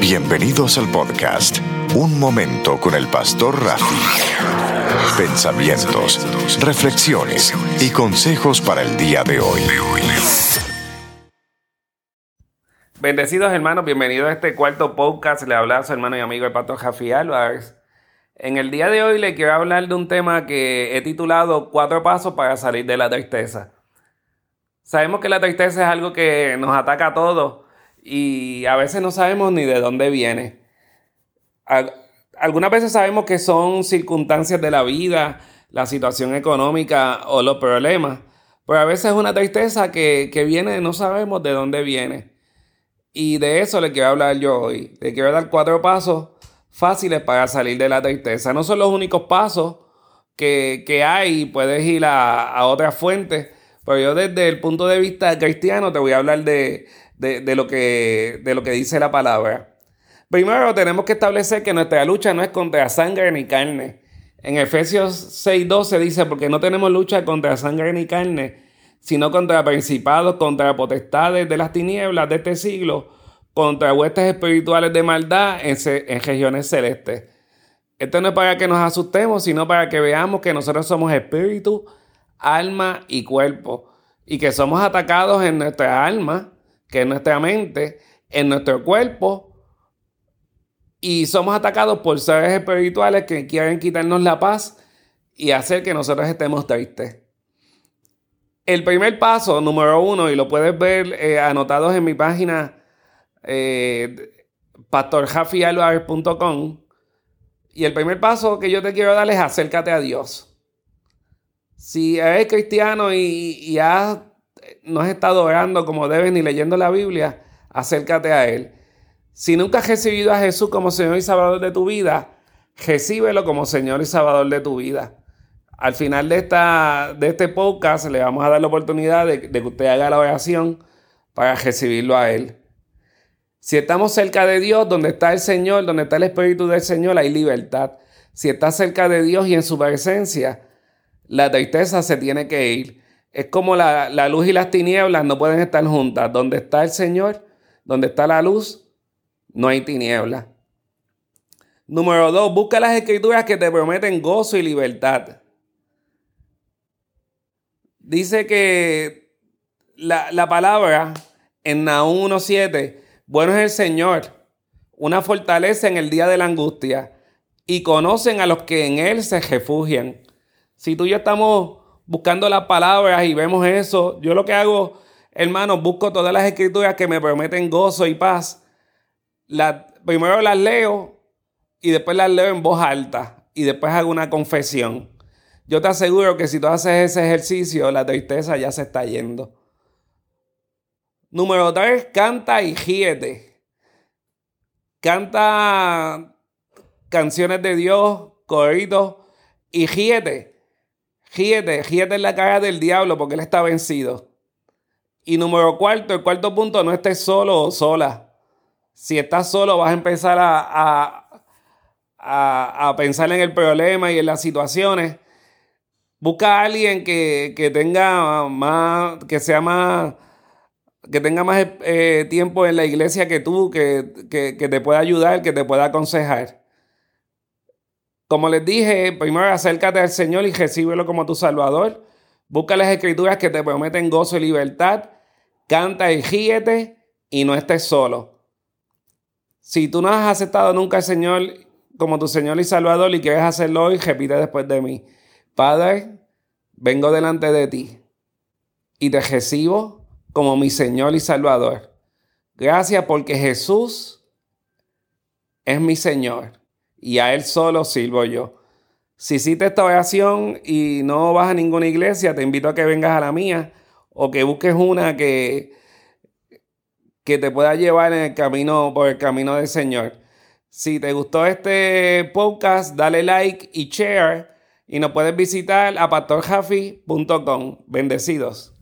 Bienvenidos al podcast Un Momento con el Pastor Rafi. Pensamientos, reflexiones y consejos para el día de hoy. Bendecidos hermanos, bienvenidos a este cuarto podcast. Le habla a su hermano y amigo el Pastor Rafi Álvarez. En el día de hoy le quiero hablar de un tema que he titulado Cuatro pasos para salir de la tristeza. Sabemos que la tristeza es algo que nos ataca a todos y a veces no sabemos ni de dónde viene. Algunas veces sabemos que son circunstancias de la vida, la situación económica o los problemas, pero a veces es una tristeza que, que viene, no sabemos de dónde viene. Y de eso le quiero hablar yo hoy. Le quiero dar cuatro pasos fáciles para salir de la tristeza. No son los únicos pasos que, que hay, puedes ir a, a otras fuentes, pero yo desde el punto de vista cristiano te voy a hablar de, de, lo que, de lo que dice la palabra. Primero tenemos que establecer que nuestra lucha no es contra sangre ni carne. En Efesios 6:12 dice, porque no tenemos lucha contra sangre ni carne, sino contra principados, contra potestades de las tinieblas de este siglo, contra huestes espirituales de maldad en, en regiones celestes. Esto no es para que nos asustemos, sino para que veamos que nosotros somos espíritu, alma y cuerpo, y que somos atacados en nuestra alma que es nuestra mente, en nuestro cuerpo, y somos atacados por seres espirituales que quieren quitarnos la paz y hacer que nosotros estemos tristes. El primer paso, número uno, y lo puedes ver eh, anotados en mi página eh, y el primer paso que yo te quiero dar es acércate a Dios. Si eres cristiano y, y has no has estado orando como debes ni leyendo la Biblia, acércate a Él. Si nunca has recibido a Jesús como Señor y Salvador de tu vida, recíbelo como Señor y Salvador de tu vida. Al final de, esta, de este podcast le vamos a dar la oportunidad de, de que usted haga la oración para recibirlo a Él. Si estamos cerca de Dios, donde está el Señor, donde está el Espíritu del Señor, hay libertad. Si estás cerca de Dios y en su presencia, la tristeza se tiene que ir. Es como la, luz y las tinieblas no pueden estar juntas. Donde está el Señor, donde está la luz, no hay tinieblas. Número dos, busca las escrituras que te prometen gozo y libertad. Dice que la, la palabra en Nahum 1.7, bueno es el Señor, una fortaleza en el día de la angustia, y conocen a los que en Él se refugian. Si tú y yo estamos buscando las palabras y vemos eso. Yo lo que hago, hermano, busco todas las escrituras que me prometen gozo y paz. primero las leo y después las leo en voz alta y después hago una confesión. Yo te aseguro que si tú haces ese ejercicio, la tristeza ya se está yendo. Número tres, canta y ríete. Canta canciones de Dios, corridos y ríete. Gíete en la cara del diablo porque él está vencido. Y número cuarto, el cuarto punto, no estés solo o sola. Si estás solo, vas a empezar a, a, pensar en el problema y en las situaciones. Busca a alguien que, tenga más, que sea más, que tenga más eh, tiempo en la iglesia que tú, que, que te pueda ayudar, que te pueda aconsejar. Como les dije, primero acércate al Señor y recíbelo como tu Salvador. Busca las escrituras que te prometen gozo y libertad. Canta y ríete y no estés solo. Si tú no has aceptado nunca al Señor como tu Señor y Salvador y quieres hacerlo hoy, repite después de mí. Padre, vengo delante de ti y te recibo como mi Señor y Salvador. Gracias porque Jesús es mi Señor y a Él solo sirvo yo. Si hiciste esta oración y no vas a ninguna iglesia, te invito a que vengas a la mía o que busques una que, que te pueda llevar en el camino, por el camino del Señor. Si te gustó este podcast, dale like y share y nos puedes visitar a pastorjafi.com. Bendecidos.